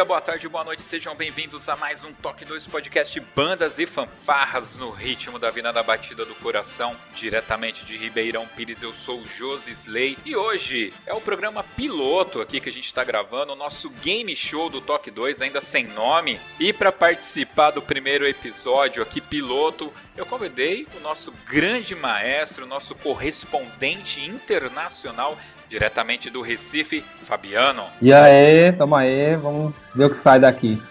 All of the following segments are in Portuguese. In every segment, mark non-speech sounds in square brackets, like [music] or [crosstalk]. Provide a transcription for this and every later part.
Dia, boa tarde, boa noite, sejam bem-vindos a mais um Toque 2 Podcast Bandas e Fanfarras no ritmo da vida da batida do coração, diretamente de Ribeirão Pires, eu sou o Josi Slay e hoje é o programa piloto aqui que a gente está gravando, o nosso game show do Toque 2, ainda sem nome, e para participar do primeiro episódio aqui piloto, eu convidei o nosso grande maestro, nosso correspondente internacional diretamente do Recife, Fabiano. E aí, tamo aí, vamos ver o que sai daqui.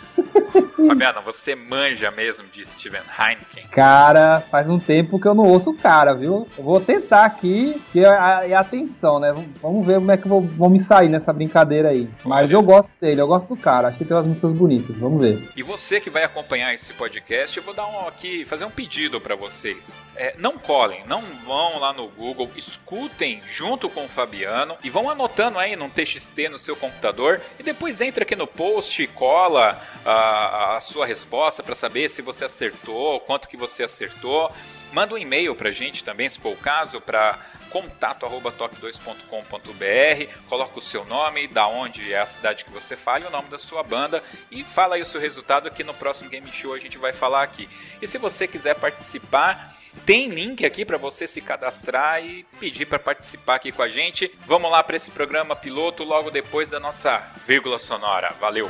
Fabiano, você manja mesmo de Steven Heineken? Cara, faz um tempo que eu não ouço o cara, viu? Eu vou tentar aqui, que é, é atenção, né? Vamos ver como é que eu vou, vou me sair nessa brincadeira aí. Mas eu gosto dele, eu gosto do cara. Acho que tem umas músicas bonitas, vamos ver. E você que vai acompanhar esse podcast, eu vou dar um aqui, fazer um pedido para vocês. É, não colhem, não vão lá no Google, escutem junto com o Fabiano e vão anotando aí num TXT no seu computador e depois entra aqui no post e cola a, a sua resposta para saber se você acertou, quanto que você acertou. Manda um e-mail pra gente também, se for o caso, para contato@toque2.com.br, coloca o seu nome, da onde é a cidade que você fala o nome da sua banda e fala aí o seu resultado que no próximo game show a gente vai falar aqui. E se você quiser participar, tem link aqui para você se cadastrar e pedir para participar aqui com a gente. Vamos lá para esse programa piloto logo depois da nossa vírgula sonora. Valeu.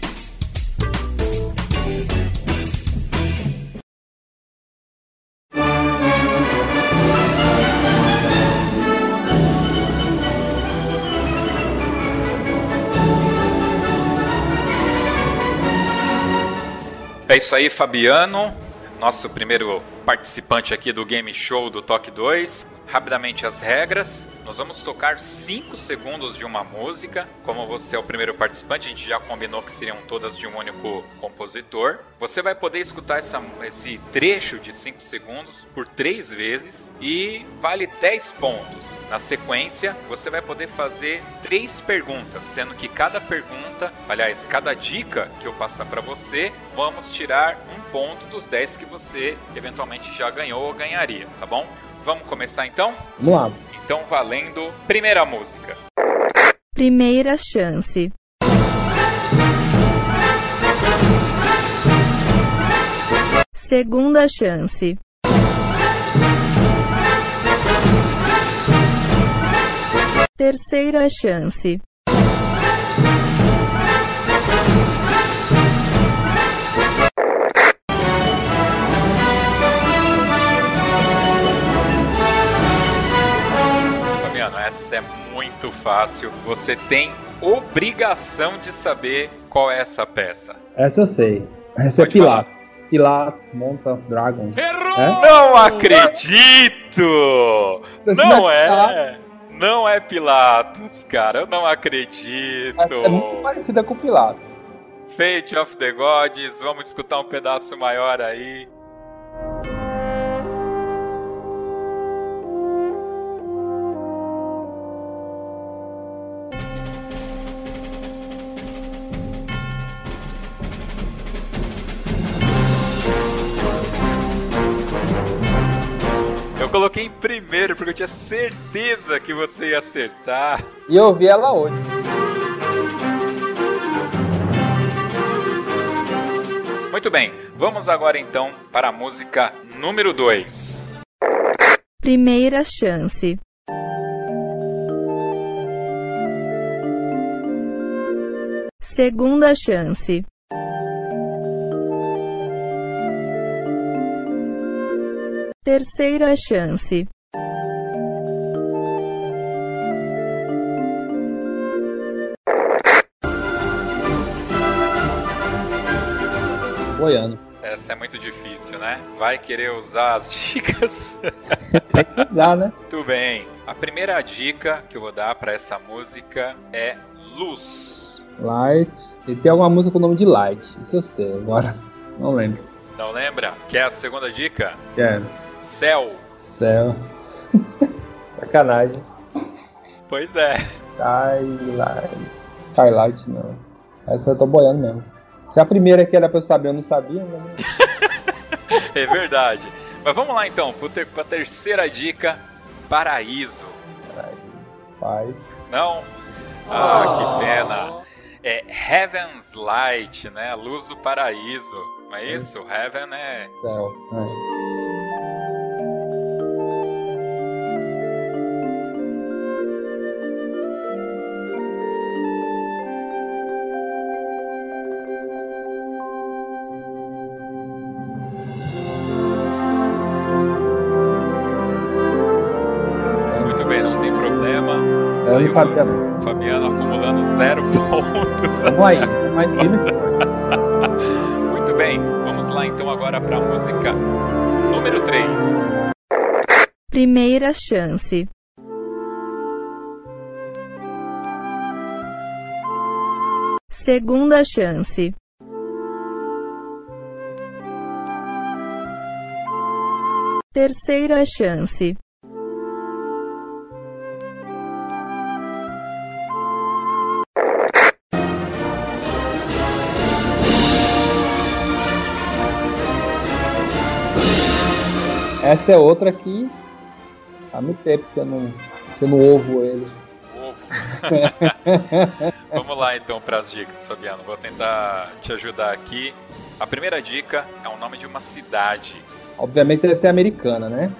É isso aí, Fabiano, nosso primeiro participante aqui do Game Show do Toque 2. Rapidamente as regras. Nós vamos tocar 5 segundos de uma música. Como você é o primeiro participante, a gente já combinou que seriam todas de um único compositor. Você vai poder escutar essa, esse trecho de 5 segundos por 3 vezes e vale 10 pontos. Na sequência, você vai poder fazer 3 perguntas, sendo que cada pergunta, aliás, cada dica que eu passar para você, vamos tirar um ponto dos 10 que você eventualmente já ganhou ou ganharia, tá bom? Vamos começar então? Vamos lá. Então valendo, primeira música. Primeira chance. Segunda chance. Terceira chance. Essa é muito fácil. Você tem obrigação de saber qual é essa peça. Essa eu sei. Essa Pode é Pilates. Pilates, Mountain of Dragons. É? Não acredito! Esse Não é! tá- Não é Pilatos, cara. Eu não acredito. Essa é muito parecida com Pilatos. Fate of the Gods. Vamos escutar um pedaço maior aí. Coloquei em primeiro porque eu tinha certeza que você ia acertar. E eu vi ela hoje. Muito bem, vamos agora então para a música número 2. Primeira chance. Segunda chance. Terceira chance. Boiano. Essa é muito difícil, né? Vai querer usar as [laughs] dicas? Tem que usar, né? Muito bem. A primeira dica que eu vou dar para essa música é luz. Light. E tem alguma música com o nome de Light. Isso eu sei, agora não lembro. Não lembra? Quer a segunda dica? Quero. Céu. Céu. [laughs] Sacanagem. Pois é. Skylight. Skylight, não. Essa eu tô boiando mesmo. Se a primeira que era pra eu saber, eu não sabia, né? [laughs] É verdade. Mas vamos lá então, para a terceira dica: Paraíso. Paraíso. Paz. Não? Ah, que pena. É Heaven's Light, né? A luz do paraíso. Não é isso? Heaven é. Céu. É. Fabiano acumulando zero [laughs] pontos. Vamos aí. Mais. [laughs] Muito bem, vamos lá então agora para a música número 3. Primeira chance. Segunda chance. Terceira chance. Essa é outra que há muito tempo que eu não, que eu não ouvo ele. Ovo. [laughs] Vamos lá então para as dicas, Fabiano. Vou tentar te ajudar aqui. A primeira dica é o nome de uma cidade, Obviamente deve ser americana, né?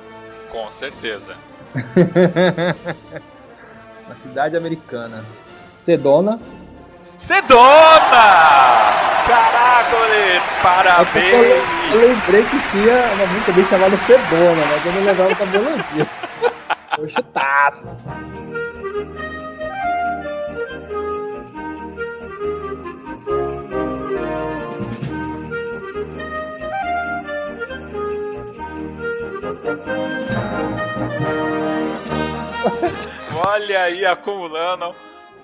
com certeza. [laughs] Uma cidade americana. Sedona. Sedona! Caracoles! É Parabéns! Eu, eu lembrei que tinha uma música bem chamada Sedona, mas eu não lembrava da melodia. [laughs] Foi chutaço. Olha aí, acumulando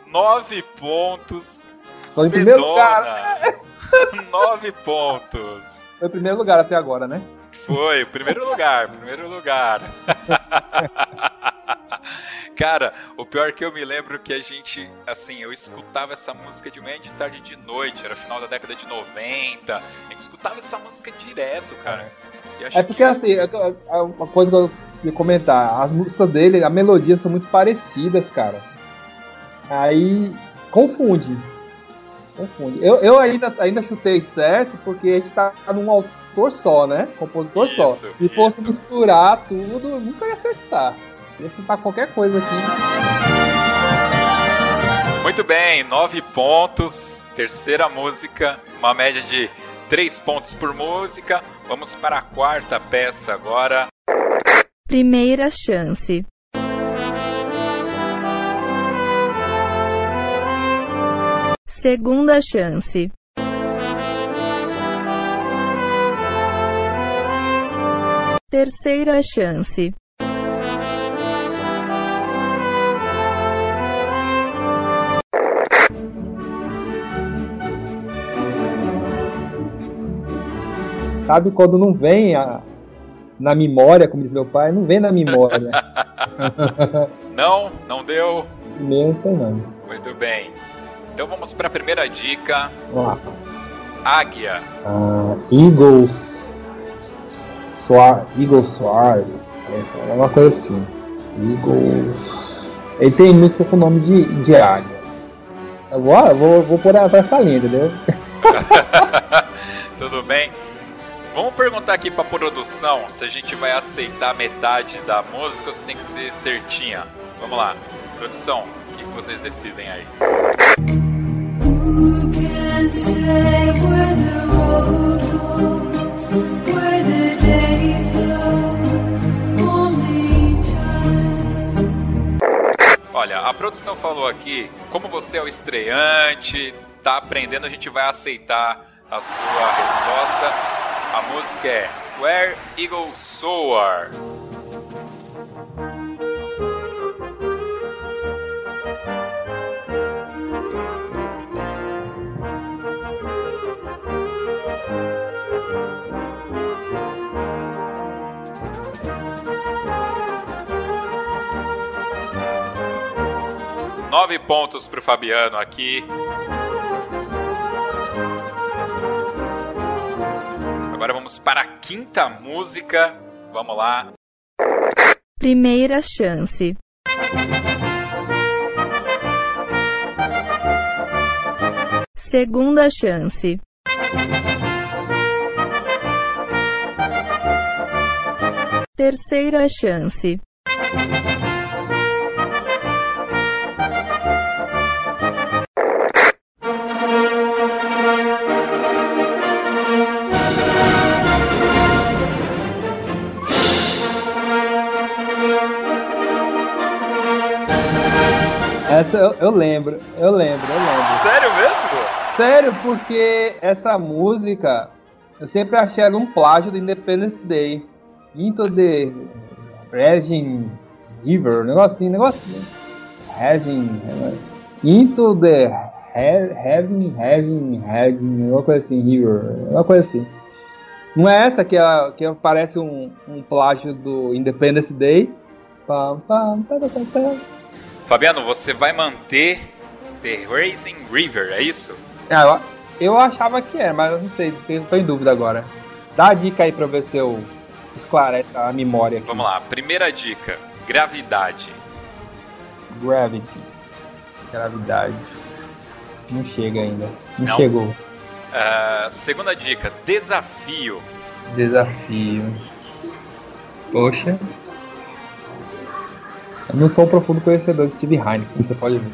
nove pontos. Tô em primeiro Sedona. [laughs] Nove pontos. Foi o primeiro lugar até agora, né? Foi, primeiro lugar, primeiro lugar. [laughs] Cara, o pior que eu me lembro que a gente, assim, eu escutava essa música de manhã, de tarde e de noite, era final da década de 90. A gente escutava essa música direto, cara. É porque assim, é- é uma coisa que eu ia comentar, as músicas dele, a melodia são muito parecidas, cara. Aí confunde. Confunde. Eu, eu ainda, ainda chutei certo porque a gente tá num autor só, né? Compositor só. Isso, Se fosse isso. misturar tudo, eu nunca ia acertar. Ia acertar qualquer coisa aqui. Muito bem, nove pontos. Terceira música, uma média de três pontos por música. Vamos para a quarta peça agora. Primeira chance. Segunda chance. Terceira chance. Sabe quando não vem a, na memória, como diz meu pai, não vem na memória. [laughs] não, não deu. Imensa não. Muito bem. Então vamos para a primeira dica. Vamos lá. Águia. Uh, Eagles. Soar, Eagles Soar. É uma coisa assim. Eagles. Ele tem música com nome de, de águia. Eu vou, eu vou, vou pôr essa linha, entendeu? [laughs] Tudo bem. Vamos perguntar aqui pra produção se a gente vai aceitar metade da música ou se tem que ser certinha. Vamos lá. Produção, o que vocês decidem aí? Olha, a produção falou aqui, como você é o estreante, tá aprendendo, a gente vai aceitar a sua resposta. A música é Where Eagles Soar. Nove pontos para o Fabiano aqui. Agora vamos para a quinta música. Vamos lá. Primeira chance. Segunda chance. Terceira chance. Essa eu, eu, lembro, eu lembro, eu lembro. Sério mesmo? Sério, porque essa música eu sempre achei ela um plágio do Independence Day. Into the Raging River, negocinho, negocinho. Raging. Into the Heaven, Heaven, Heaven, uma coisa assim, River, uma coisa assim. Não é essa que, é, que parece um, um plágio do Independence Day? Pam, pam, pam, pam, pam. Fabiano, você vai manter The Racing River, é isso? É, eu, eu achava que era, mas eu não sei, estou em dúvida agora. Dá a dica aí pra ver se eu esclarece a memória aqui. Vamos lá, primeira dica: gravidade. Gravity. Gravidade. Não chega ainda. Não, não. chegou. Uh, segunda dica: desafio. Desafio. Poxa. Eu não sou um profundo conhecedor de Steve Heineken, você pode ver.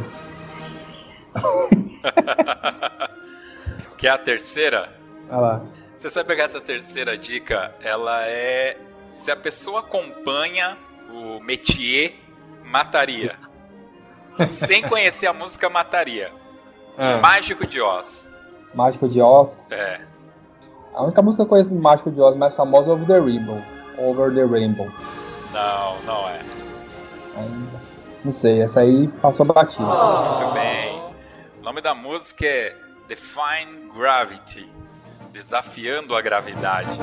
[laughs] Quer a terceira? Olha lá. Você sabe pegar essa terceira dica? Ela é se a pessoa acompanha o métier, mataria. [laughs] Sem conhecer a música, mataria. É. Mágico de Oz. Mágico de Oz? É. A única música que eu conheço do Mágico de Oz mais famosa é Over the Rainbow. Over the Rainbow. Não, não é. Não sei, essa aí passou batida. Muito bem. O nome da música é Define Gravity Desafiando a Gravidade.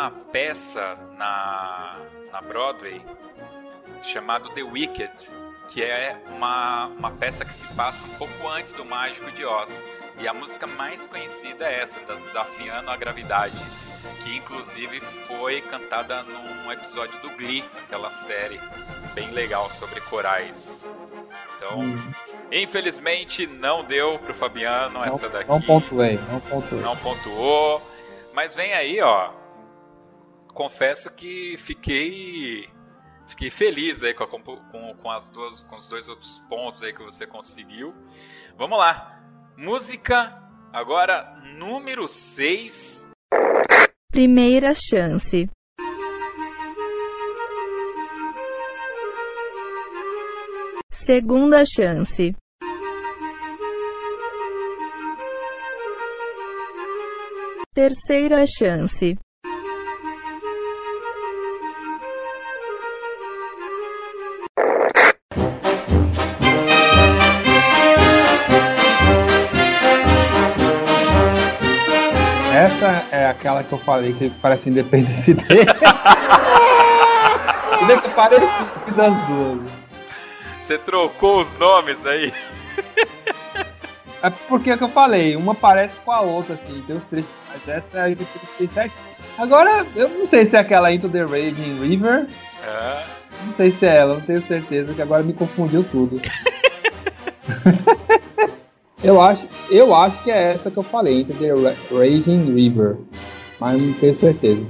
Uma peça na, na Broadway chamada The Wicked, que é uma, uma peça que se passa um pouco antes do Mágico de Oz. E a música mais conhecida é essa, Desafiando a Gravidade, que inclusive foi cantada num episódio do Glee, aquela série bem legal sobre corais. Então, hum. infelizmente não deu pro Fabiano não, essa daqui. Não pontuei, não pontuei. Não pontuou. Mas vem aí, ó confesso que fiquei fiquei feliz aí com, a, com, com, as duas, com os dois outros pontos aí que você conseguiu. Vamos lá. Música agora número 6. Primeira chance. Segunda chance. Terceira chance. Aquela que eu falei que parece Independence [laughs] Day. É parecido das duas. Você trocou os nomes aí? É porque é que eu falei, uma parece com a outra, assim, tem os três. Mas essa é a Independence Day Agora, eu não sei se é aquela Into the Raging River. É. Não sei se é ela, não tenho certeza, que agora me confundiu tudo. [laughs] eu, acho, eu acho que é essa que eu falei, Into the Ra- Raging River. Mas não tenho certeza.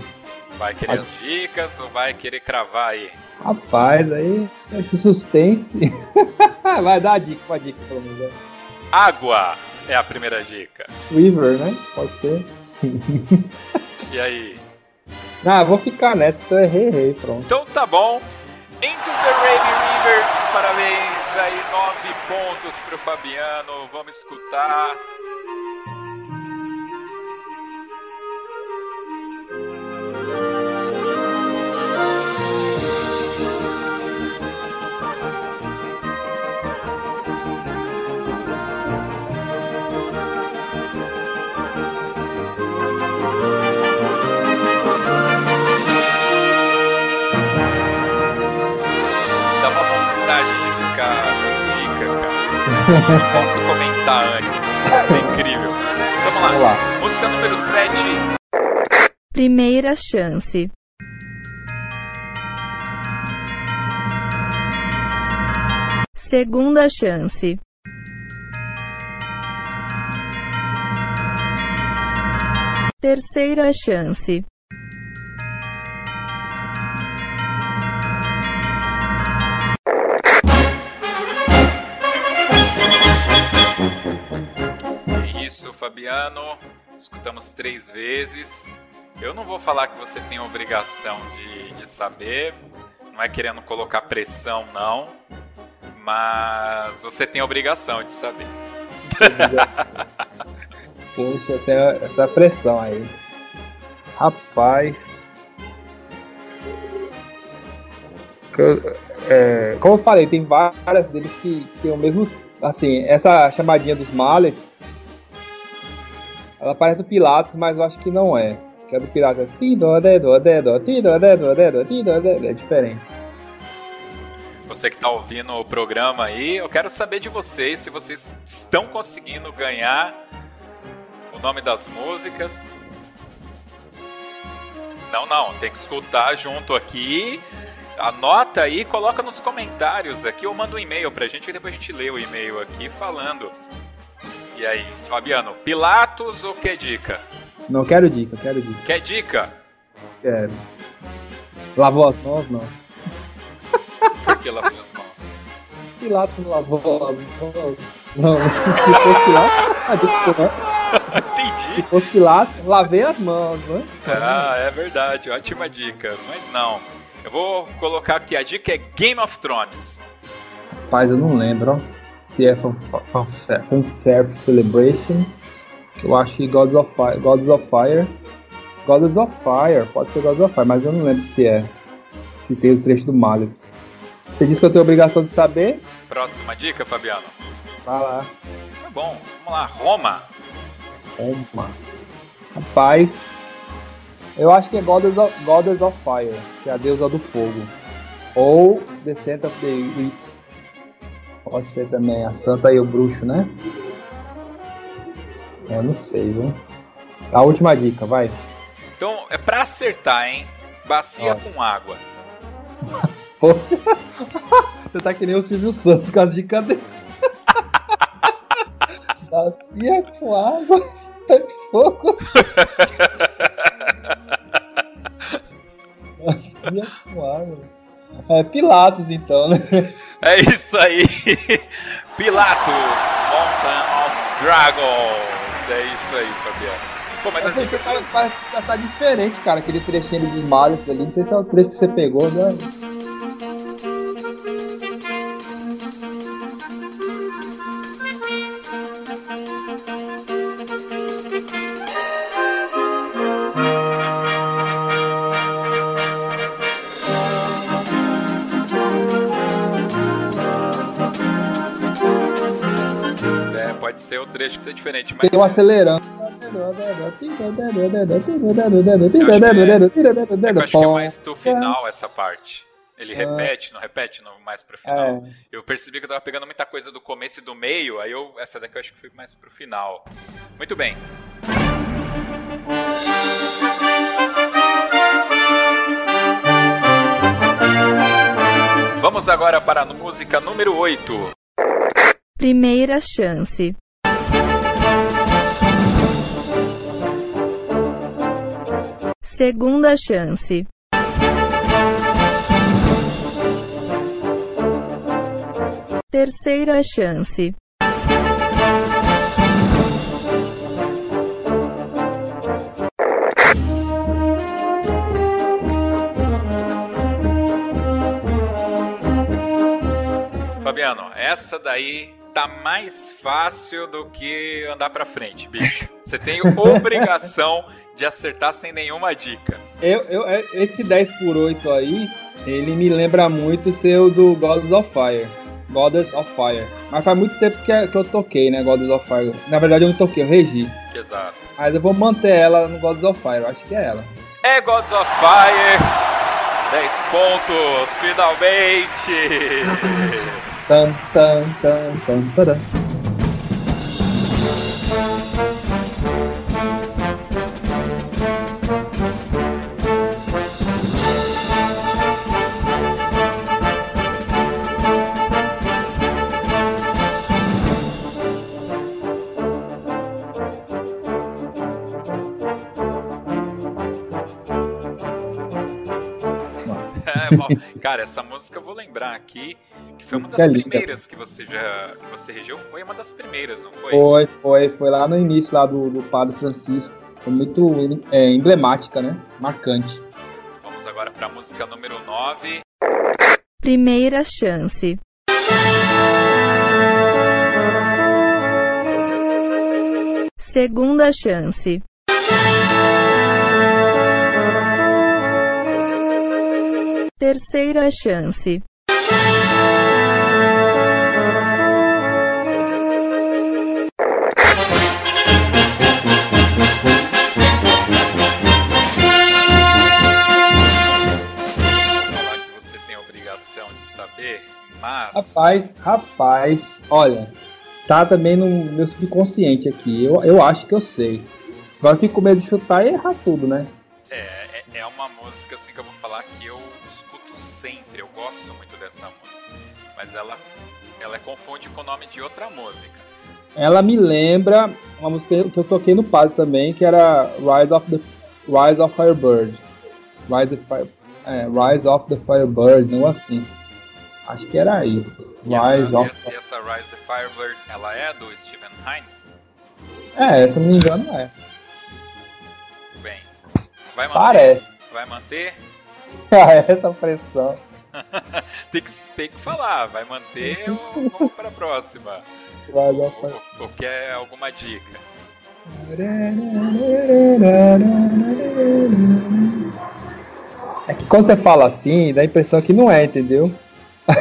Vai querer as dicas ou vai querer cravar aí? Rapaz, aí, esse suspense. [laughs] Vai dar a dica, uma dica pelo menos. né? Água é a primeira dica. River, né? Pode ser. E aí? [laughs] Ah, vou ficar nessa, errei, errei, pronto. Então tá bom. Into the Raven Rivers, parabéns aí, nove pontos pro Fabiano. Vamos escutar. Posso comentar antes. É incrível. Vamos lá. Vamos lá. Música número 7. Primeira chance. Segunda chance. Terceira chance. Fabiano. Escutamos três vezes. Eu não vou falar que você tem obrigação de, de saber. Não é querendo colocar pressão, não. Mas você tem obrigação de saber. [laughs] Poxa, essa, pressão aí. Rapaz. Que é, como eu falei, tem várias deles que tem o mesmo. Assim, essa chamadinha dos mallets. Ela parece do Pilatos, mas eu acho que não é. Que é do Pilatos. É diferente. Você que está ouvindo o programa aí, eu quero saber de vocês se vocês estão conseguindo ganhar o nome das músicas. Não, não, tem que escutar junto aqui. Anota aí, coloca nos comentários aqui ou manda um e-mail pra gente e depois a gente lê o e-mail aqui falando. E aí, Fabiano, Pilatos ou quer dica? Não quero dica, quero dica. Quer dica? Quero. Lavou as mãos? Não. Por que lavou as mãos? Pilatos não lavou as mãos. Não, se fosse Pilatos, não. Entendi. Se fosse Pilatos, lavei as mãos, né? Ah, é verdade, ótima dica. Mas não. Eu vou colocar aqui, a dica é Game of Thrones. Rapaz, eu não lembro, ó. Se é Fanfare Celebration. Eu acho que Gods of Fire. Gods of Fire. Gods of Fire, pode ser Gods of Fire, mas eu não lembro se é. Se tem o trecho do Malix. Você disse que eu tenho obrigação de saber? Próxima dica, Fabiano. Vai lá. Tá bom, vamos lá. Roma. Toma. Rapaz, eu acho que é Goddess of, Goddess of Fire, que é a deusa do fogo. Ou Descent of the Witch. Pode ser também a santa e o bruxo, né? Eu não sei, viu? A última dica, vai. Então, é pra acertar, hein? Bacia com água. [laughs] Poxa, você tá que nem o Silvio Santos com as dicas dele. [laughs] Bacia com água, [laughs] tá fogo. Bacia com água. É Pilatos, então, né? [laughs] É isso aí. [laughs] Pilatos, Mountain of Dragons. É isso aí, Fabiano. Pô, mas as Essa dicas dica parece que tá diferente, cara. Aquele trechinho dos Mallets ali. Não sei se é o trecho que você pegou, né? Trecho que ser diferente, mas Tem um acelerando. eu acho que é mais do final essa parte. Ele repete, não repete, não, mais pro final. É. Eu percebi que eu tava pegando muita coisa do começo e do meio, aí eu, essa daqui eu acho que foi mais pro final. Muito bem. Vamos agora para a música número 8. Primeira chance. Segunda chance. Terceira chance. Fabiano, essa daí tá mais fácil do que andar pra frente, bicho. [laughs] Você tem obrigação de acertar sem nenhuma dica. Eu, eu, é, esse 10 por 8 aí, ele me lembra muito ser o do Gods of Fire. Goddess of Fire. Mas faz muito tempo que, que eu toquei, né? Goddess of Fire. Na verdade, eu não toquei, eu regi. Exato. Mas eu vou manter ela no Goddess of Fire. Eu acho que é ela. É Gods of Fire. 10 pontos, finalmente. Tan, tan, tan, tan, taran. Cara, essa música eu vou lembrar aqui que foi uma Música das linda. primeiras que você já que você regeu, foi uma das primeiras, não foi? Foi, foi, foi lá no início lá do, do Padre Francisco. Foi muito é, emblemática, né? Marcante. Vamos agora para a música número 9. Primeira chance. Segunda chance. De saber, mas Rapaz, rapaz, olha, tá também no meu subconsciente aqui. Eu, eu acho que eu sei. Agora eu fico com medo de chutar e errar tudo, né? é, é, é uma música assim que eu vou falar que eu eu gosto muito dessa música, mas ela ela confunde com o nome de outra música. Ela me lembra uma música que eu toquei no Padre também, que era Rise of the Rise of Firebird. Rise of, Fire, é, Rise of the Firebird, não assim. Acho que era isso. E Rise essa, of e essa Rise of Firebird, ela é do Steven Hein? É, se não me engano é. Muito bem. Vai manter? Parece. Vai manter? [laughs] Essa pressão. [laughs] Tem que, tem que falar, vai manter ou vamos para a próxima? Rise of Fire- Ou, ou quer alguma dica? É que quando você fala assim, dá a impressão que não é, entendeu? [laughs] [laughs]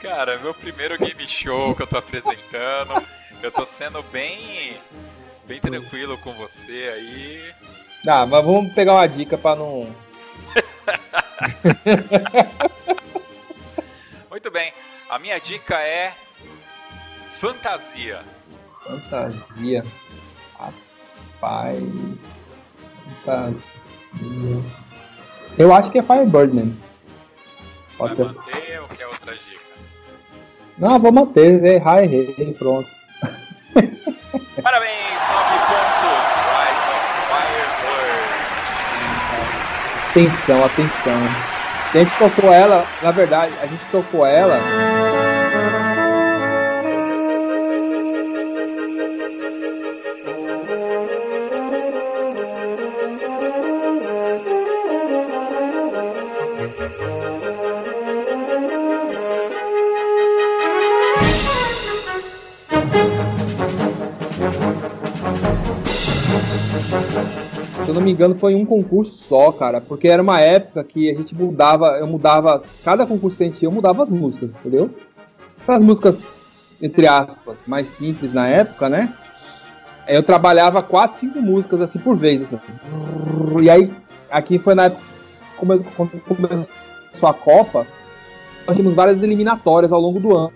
Cara, meu primeiro game show que eu tô apresentando. Eu tô sendo bem bem tranquilo com você aí. Ah, mas vamos pegar uma dica pra não. [laughs] Muito bem. A minha dica é fantasia. Fantasia. Rapaz. Fantasia. Eu acho que é Firebird mesmo. Pode Vai ser. manter ou quer outra dica? Não, vou manter. Errar, errei. Pronto. [laughs] Parabéns, 9 pontos. Rise of Firebird. Atenção, atenção. A gente tocou ela, na verdade, a gente tocou ela. Me engano, foi um concurso só, cara. Porque era uma época que a gente mudava, eu mudava, cada concurso que a gente ia, eu mudava as músicas, entendeu? essas músicas, entre aspas, mais simples na época, né? Eu trabalhava quatro, cinco músicas assim por vez, assim. E aí, aqui foi na época quando começou a Copa, nós tínhamos várias eliminatórias ao longo do ano.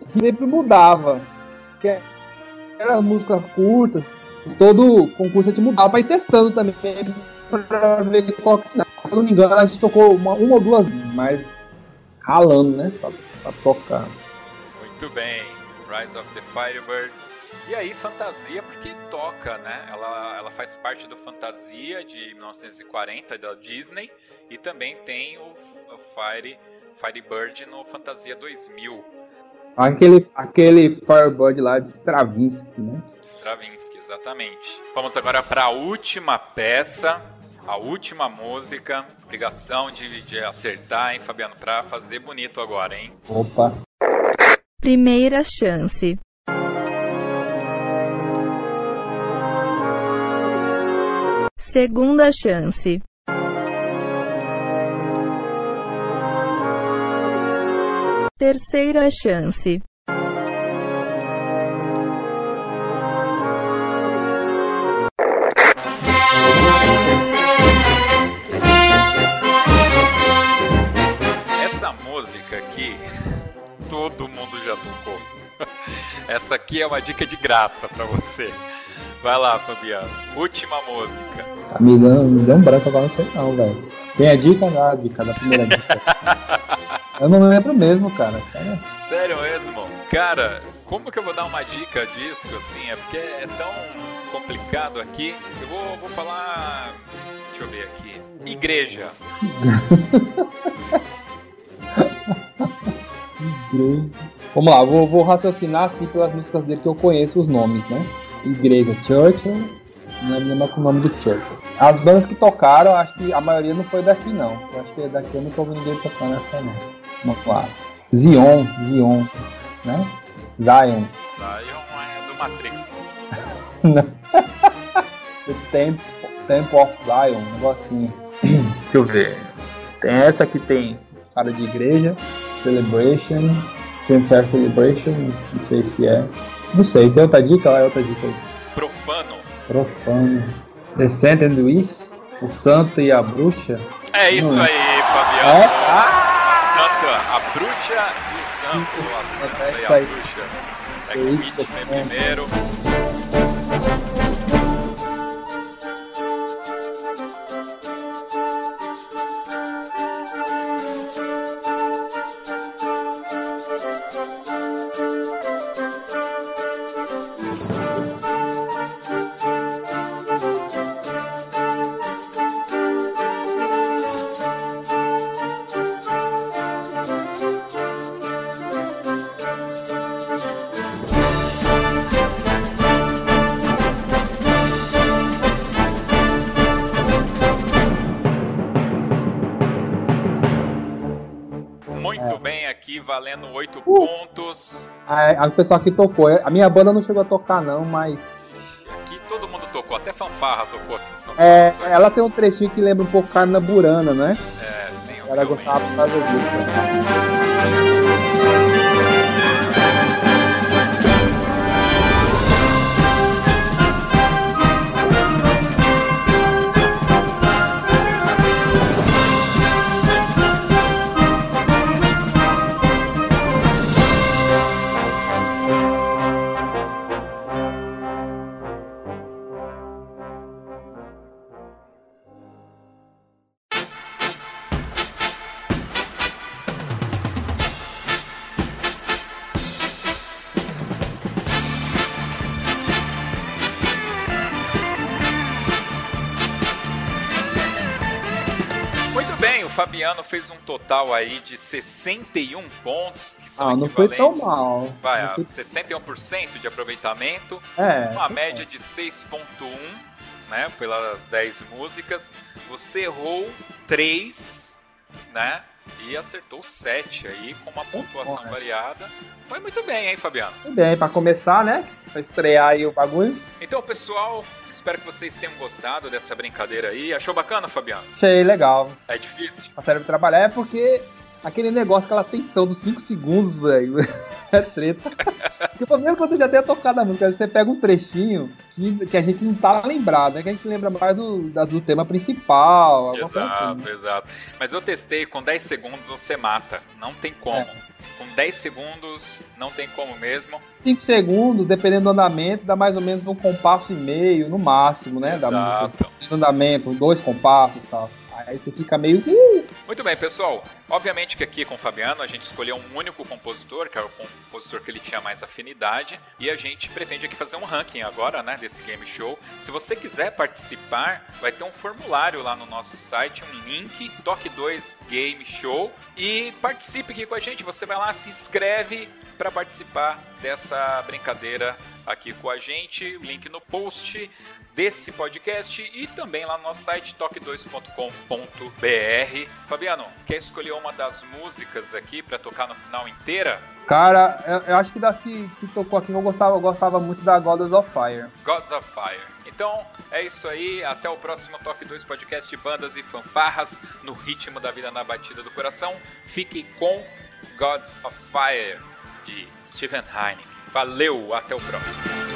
Sempre mudava. Que eram músicas curtas, todo concurso a gente mudava para ir testando também para ver qual que. Se eu não me engano, a gente tocou uma, uma ou duas, mas ralando, né? Pra, pra tocar. Muito bem. Rise of the Firebird. E aí, Fantasia, porque toca, né? Ela, ela faz parte do Fantasia de 1940 da Disney e também tem o, o Fire, Firebird no Fantasia 2000. Aquele, aquele Firebird lá de Stravinsky, né? Stravinsky, exatamente. Vamos agora para a última peça, a última música. Obrigação de, de acertar, hein, Fabiano? Para fazer bonito agora, hein? Opa. Primeira chance. Segunda chance. Terceira chance. Essa aqui é uma dica de graça para você. Vai lá, Fabiano. Última música. Tá me dando, me dando branco agora, não sei não, velho. Tem a dica? Não, a dica da primeira dica. [laughs] eu não lembro mesmo, cara. cara. Sério mesmo? Cara, como que eu vou dar uma dica disso, assim? É porque é tão complicado aqui. Eu vou, vou falar. Deixa eu ver aqui. Igreja. [laughs] Vamos lá, vou, vou raciocinar assim pelas músicas dele que eu conheço os nomes, né? Igreja Churchill, não é lembro com o nome do Churchill. As bandas que tocaram, acho que a maioria não foi daqui não. Eu acho que daqui eu nunca ouvi ninguém tocando essa não. Vamos lá. Zion, Zion, né? Zion. Zion é do Matrix. The Temple, Temple of Zion, um negocinho. Deixa eu ver. Tem essa que tem cara de igreja, Celebration, Fanfare Celebration, não sei se é. Não sei, tem outra dica? Lá é outra dica aí. Profano. Profano. The Saint and Wish, o Santo e a Bruxa. É isso Não é. aí, Fabiano. É? Ah! Santa, a bruxa e o santo. A É santa e isso a bruxa. É É é. primeiro. A, pessoa que tocou, a minha banda não chegou a tocar não, mas aqui todo mundo tocou, até fanfarra tocou aqui em São é, Paulo. ela tem um trechinho que lembra um pouco Carmina Burana, né? É, tem um Ela gostava por causa disso. Fez um total aí de 61 pontos, que são Ah, não foi tão equivalentes. mal. Vai, a foi- 61% de aproveitamento, É. uma média de 6.1, né, pelas 10 músicas. Você errou 3, né, e acertou 7 aí, com uma pontuação bom, né? variada. Foi muito bem, hein, Fabiano? Tudo bem, pra começar, né? Pra estrear aí o bagulho. Então, pessoal, espero que vocês tenham gostado dessa brincadeira aí. Achou bacana, Fabiano? Achei legal. É difícil? A série trabalhar é porque aquele negócio, aquela tensão dos 5 segundos, velho. [laughs] É treta. Porque mesmo quando eu já tenha tocado a música, você pega um trechinho que, que a gente não tá lembrado, né? Que a gente lembra mais do, da, do tema principal. Exato, assim, né? exato. Mas eu testei, com 10 segundos você mata. Não tem como. É. Com 10 segundos, não tem como mesmo. 5 segundos, dependendo do andamento, dá mais ou menos um compasso e meio, no máximo, né? Da Exato. música. Do andamento, dois compassos e tal. Aí você fica meio. Uh, Muito bem, pessoal. Obviamente que aqui com o Fabiano a gente escolheu um único compositor, que era o compositor que ele tinha mais afinidade, e a gente pretende aqui fazer um ranking agora, né, desse game show. Se você quiser participar, vai ter um formulário lá no nosso site, um link, Toque 2 Game Show, e participe aqui com a gente. Você vai lá, se inscreve para participar dessa brincadeira aqui com a gente. Link no post desse podcast e também lá no nosso site toque2.com.br. Fabiano, quer escolher uma das músicas aqui para tocar no final inteira? Cara, eu, eu acho que das que, que tocou aqui eu gostava, eu gostava muito da Goddess of Fire. Gods of Fire. Então, é isso aí. Até o próximo Toque 2 podcast de bandas e fanfarras no ritmo da vida na batida do coração. Fique com Gods of Fire de Steven Heineken. Valeu, até o próximo.